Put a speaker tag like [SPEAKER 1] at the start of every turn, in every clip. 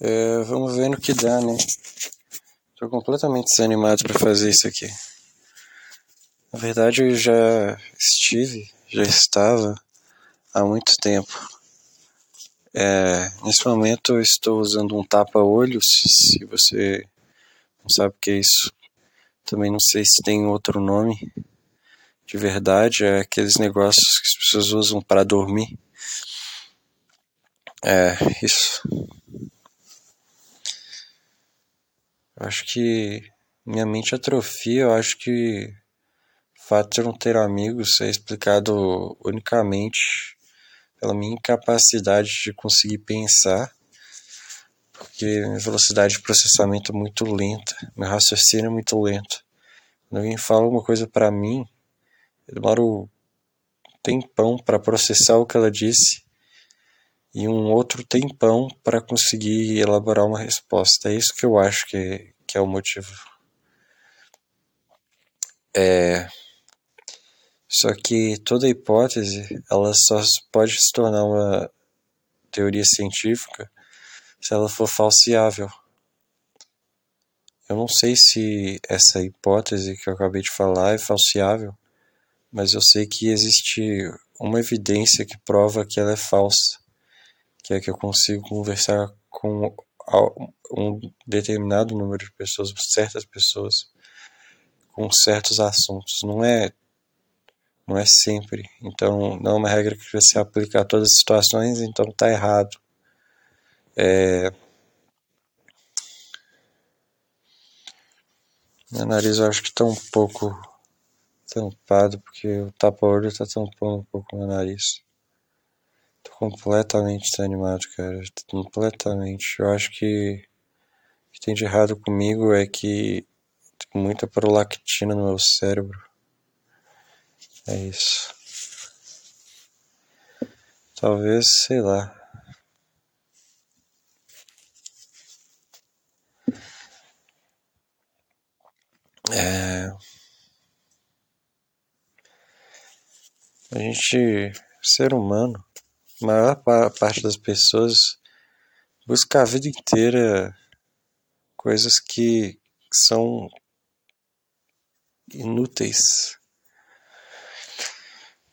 [SPEAKER 1] É, vamos ver no que dá, né? Tô completamente desanimado para fazer isso aqui. Na verdade, eu já estive, já estava há muito tempo. É, nesse momento, eu estou usando um tapa-olhos. Se você não sabe o que é isso, também não sei se tem outro nome de verdade. É aqueles negócios que as pessoas usam para dormir. É, isso. Acho que minha mente atrofia, eu acho que o fato de eu não ter amigos é explicado unicamente pela minha incapacidade de conseguir pensar, porque minha velocidade de processamento é muito lenta, meu raciocínio é muito lento. Quando alguém fala uma coisa para mim, eu demoro tempão para processar o que ela disse e um outro tempão para conseguir elaborar uma resposta. É isso que eu acho que, que é o motivo. É... Só que toda hipótese ela só pode se tornar uma teoria científica se ela for falseável. Eu não sei se essa hipótese que eu acabei de falar é falseável, mas eu sei que existe uma evidência que prova que ela é falsa que é que eu consigo conversar com um determinado número de pessoas, certas pessoas, com certos assuntos. Não é não é sempre. Então, não é uma regra que você aplica a todas as situações, então tá errado. É... Meu nariz eu acho que tá um pouco tampado, porque o tapa-olho tá tampando um pouco meu nariz. Completamente desanimado, cara. Completamente. Eu acho que o que tem de errado comigo é que tem muita prolactina no meu cérebro. É isso. Talvez, sei lá. É... A gente, ser humano, a maior parte das pessoas busca a vida inteira coisas que são inúteis.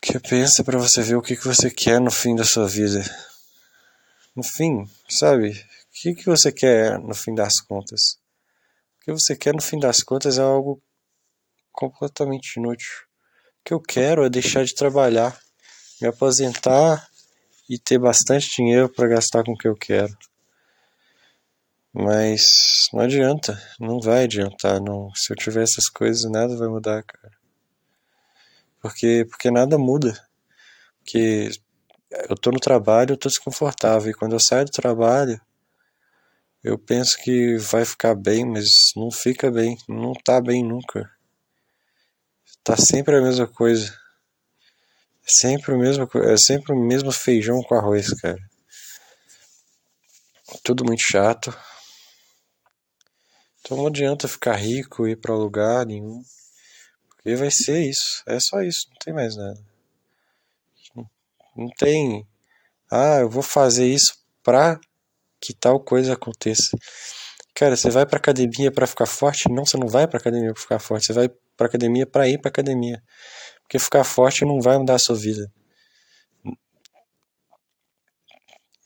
[SPEAKER 1] Que pensa para você ver o que, que você quer no fim da sua vida. No fim, sabe? O que, que você quer no fim das contas? O que você quer no fim das contas é algo completamente inútil. O que eu quero é deixar de trabalhar, me aposentar e ter bastante dinheiro para gastar com o que eu quero. Mas não adianta, não vai adiantar. Não. Se eu tiver essas coisas, nada vai mudar, cara. Porque, porque nada muda. Porque eu tô no trabalho, eu tô desconfortável. E quando eu saio do trabalho, eu penso que vai ficar bem, mas não fica bem. Não tá bem nunca. Tá sempre a mesma coisa. Sempre o mesmo, é sempre o mesmo feijão com arroz, cara. Tudo muito chato. Então não adianta ficar rico e ir para lugar nenhum. Porque vai ser isso. É só isso, não tem mais nada. Não tem. Ah, eu vou fazer isso pra que tal coisa aconteça. Cara, você vai pra academia para ficar forte? Não, você não vai pra academia pra ficar forte. Você vai pra academia pra ir pra academia. Porque ficar forte não vai mudar a sua vida.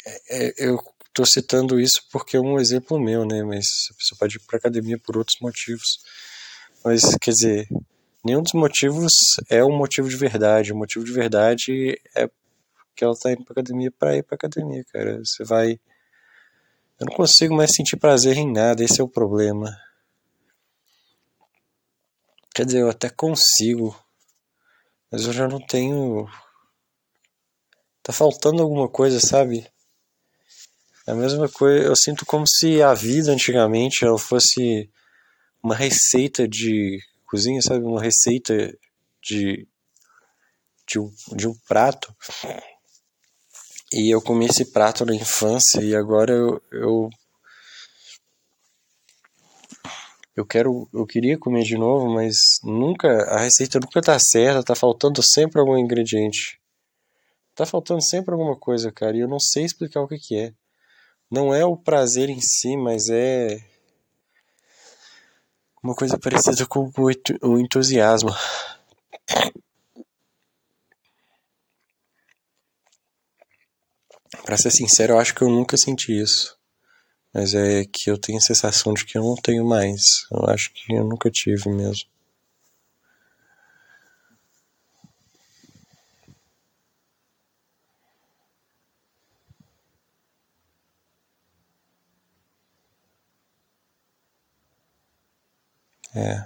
[SPEAKER 1] É, é eu estou citando isso porque é um exemplo meu, né? Mas a pessoa pode ir para academia por outros motivos. Mas, quer dizer, nenhum dos motivos é um motivo de verdade. O motivo de verdade é que ela está indo para academia para ir para academia, cara. Você vai. Eu não consigo mais sentir prazer em nada, esse é o problema. Quer dizer, eu até consigo, mas eu já não tenho. Tá faltando alguma coisa, sabe? É a mesma coisa, eu sinto como se a vida antigamente ela fosse uma receita de cozinha, sabe? Uma receita de, de, um, de um prato. E eu comi esse prato na infância e agora eu, eu eu quero, eu queria comer de novo, mas nunca, a receita nunca tá certa, tá faltando sempre algum ingrediente. Tá faltando sempre alguma coisa, cara, e eu não sei explicar o que que é. não é o prazer em si, mas é uma coisa parecida com o entusiasmo. Para ser sincero, eu acho que eu nunca senti isso. Mas é que eu tenho a sensação de que eu não tenho mais. Eu acho que eu nunca tive mesmo. É.